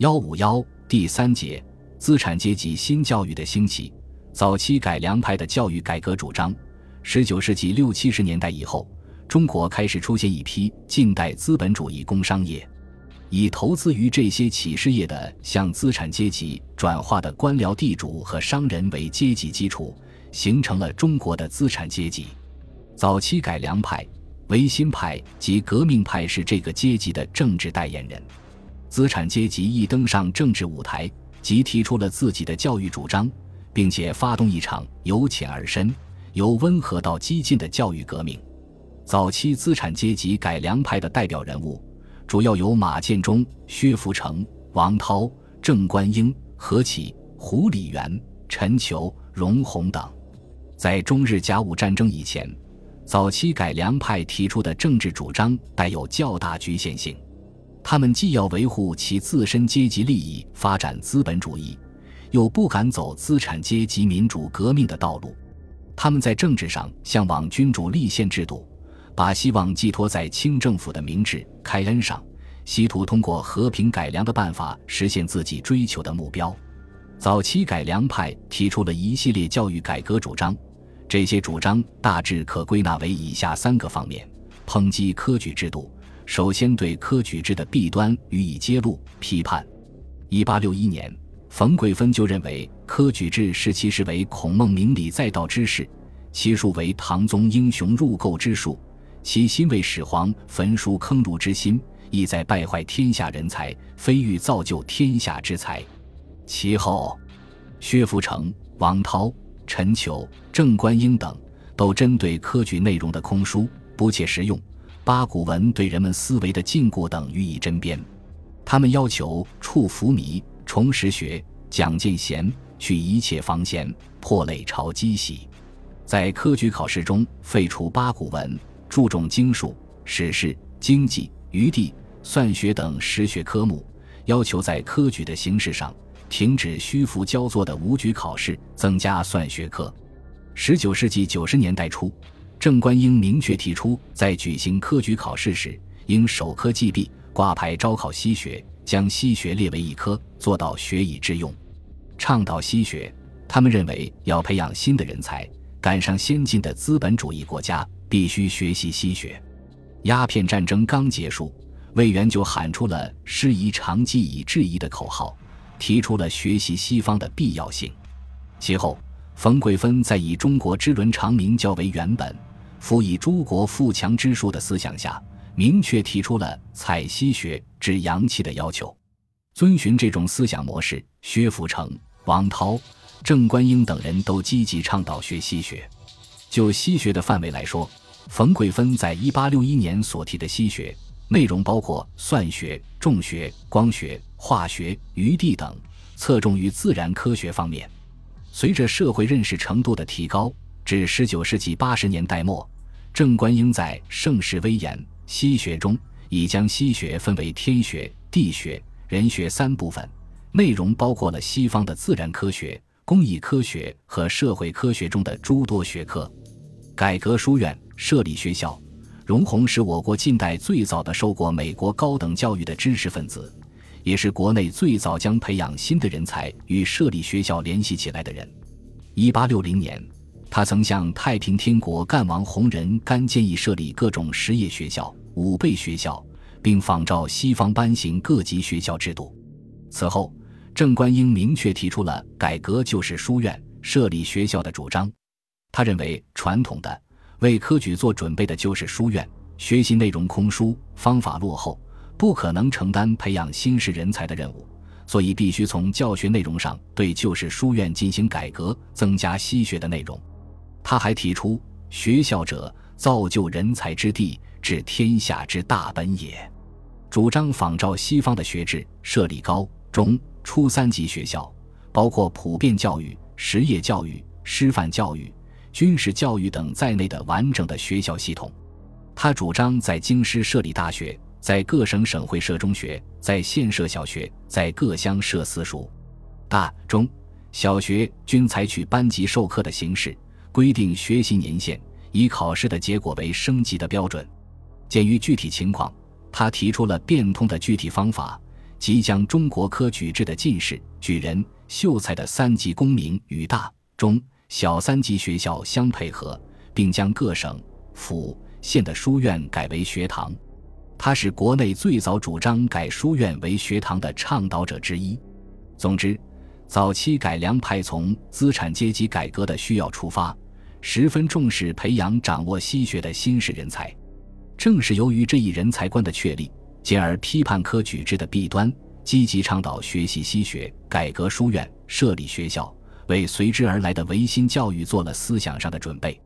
幺五幺第三节资产阶级新教育的兴起，早期改良派的教育改革主张。十九世纪六七十年代以后，中国开始出现一批近代资本主义工商业，以投资于这些企事业的向资产阶级转化的官僚地主和商人为阶级基础，形成了中国的资产阶级。早期改良派、维新派及革命派是这个阶级的政治代言人。资产阶级一登上政治舞台，即提出了自己的教育主张，并且发动一场由浅而深、由温和到激进的教育革命。早期资产阶级改良派的代表人物，主要有马建忠、薛福成、王涛、郑观应、何启、胡理元、陈求、荣鸿等。在中日甲午战争以前，早期改良派提出的政治主张带有较大局限性。他们既要维护其自身阶级利益，发展资本主义，又不敢走资产阶级民主革命的道路。他们在政治上向往君主立宪制度，把希望寄托在清政府的明治开恩上，希图通过和平改良的办法实现自己追求的目标。早期改良派提出了一系列教育改革主张，这些主张大致可归纳为以下三个方面：抨击科举制度。首先，对科举制的弊端予以揭露批判。一八六一年，冯桂芬就认为科举制是其实为孔孟明理在道之事，其术为唐宗英雄入垢之术，其心为始皇焚书坑儒之心，意在败坏天下人才，非欲造就天下之才。其后，薛福成、王涛、陈求、郑观应等都针对科举内容的空疏不切实用。八股文对人们思维的禁锢等予以针砭，他们要求处浮靡，重实学，讲见贤，去一切方贤，破累朝积习。在科举考试中废除八股文，注重经术、史事、经济、余地、算学等实学科目，要求在科举的形式上停止虚浮焦作的武举考试，增加算学科。十九世纪九十年代初。郑观应明确提出，在举行科举考试时，应首科既毕，挂牌招考西学，将西学列为一科，做到学以致用，倡导西学。他们认为，要培养新的人才，赶上先进的资本主义国家，必须学习西学。鸦片战争刚结束，魏源就喊出了“师夷长技以制夷”的口号，提出了学习西方的必要性。其后，冯桂芬在以中国之伦常名教为原本。辅以诸国富强之术的思想下，明确提出了采西学之阳气的要求。遵循这种思想模式，薛福成、王涛、郑观应等人都积极倡导学西学。就西学的范围来说，冯桂芬在一八六一年所提的西学内容包括算学、重学、光学、化学、余地等，侧重于自然科学方面。随着社会认识程度的提高。至十九世纪八十年代末，郑观应在《盛世威严·西学》中已将西学分为天学、地学、人学三部分，内容包括了西方的自然科学、工艺科学和社会科学中的诸多学科。改革书院，设立学校。荣鸿是我国近代最早的受过美国高等教育的知识分子，也是国内最早将培养新的人才与设立学校联系起来的人。一八六零年。他曾向太平天国干王洪仁干建议设立各种实业学校、武备学校，并仿照西方颁行各级学校制度。此后，郑观应明确提出了改革旧式书院、设立学校的主张。他认为，传统的为科举做准备的旧式书院，学习内容空疏，方法落后，不可能承担培养新式人才的任务，所以必须从教学内容上对旧式书院进行改革，增加西学的内容。他还提出，学校者，造就人才之地，治天下之大本也。主张仿照西方的学制，设立高中初三级学校，包括普遍教育、实业教育、师范教育、军事教育等在内的完整的学校系统。他主张在京师设立大学，在各省省会设中学，在县设小学，在各乡设私塾。大中小学均采取班级授课的形式。规定学习年限，以考试的结果为升级的标准。鉴于具体情况，他提出了变通的具体方法，即将中国科举制的进士、举人、秀才的三级功名与大、中、小三级学校相配合，并将各省、府、县的书院改为学堂。他是国内最早主张改书院为学堂的倡导者之一。总之，早期改良派从资产阶级改革的需要出发，十分重视培养掌握西学的新式人才。正是由于这一人才观的确立。进而批判科举制的弊端，积极倡导学习西学，改革书院，设立学校，为随之而来的维新教育做了思想上的准备。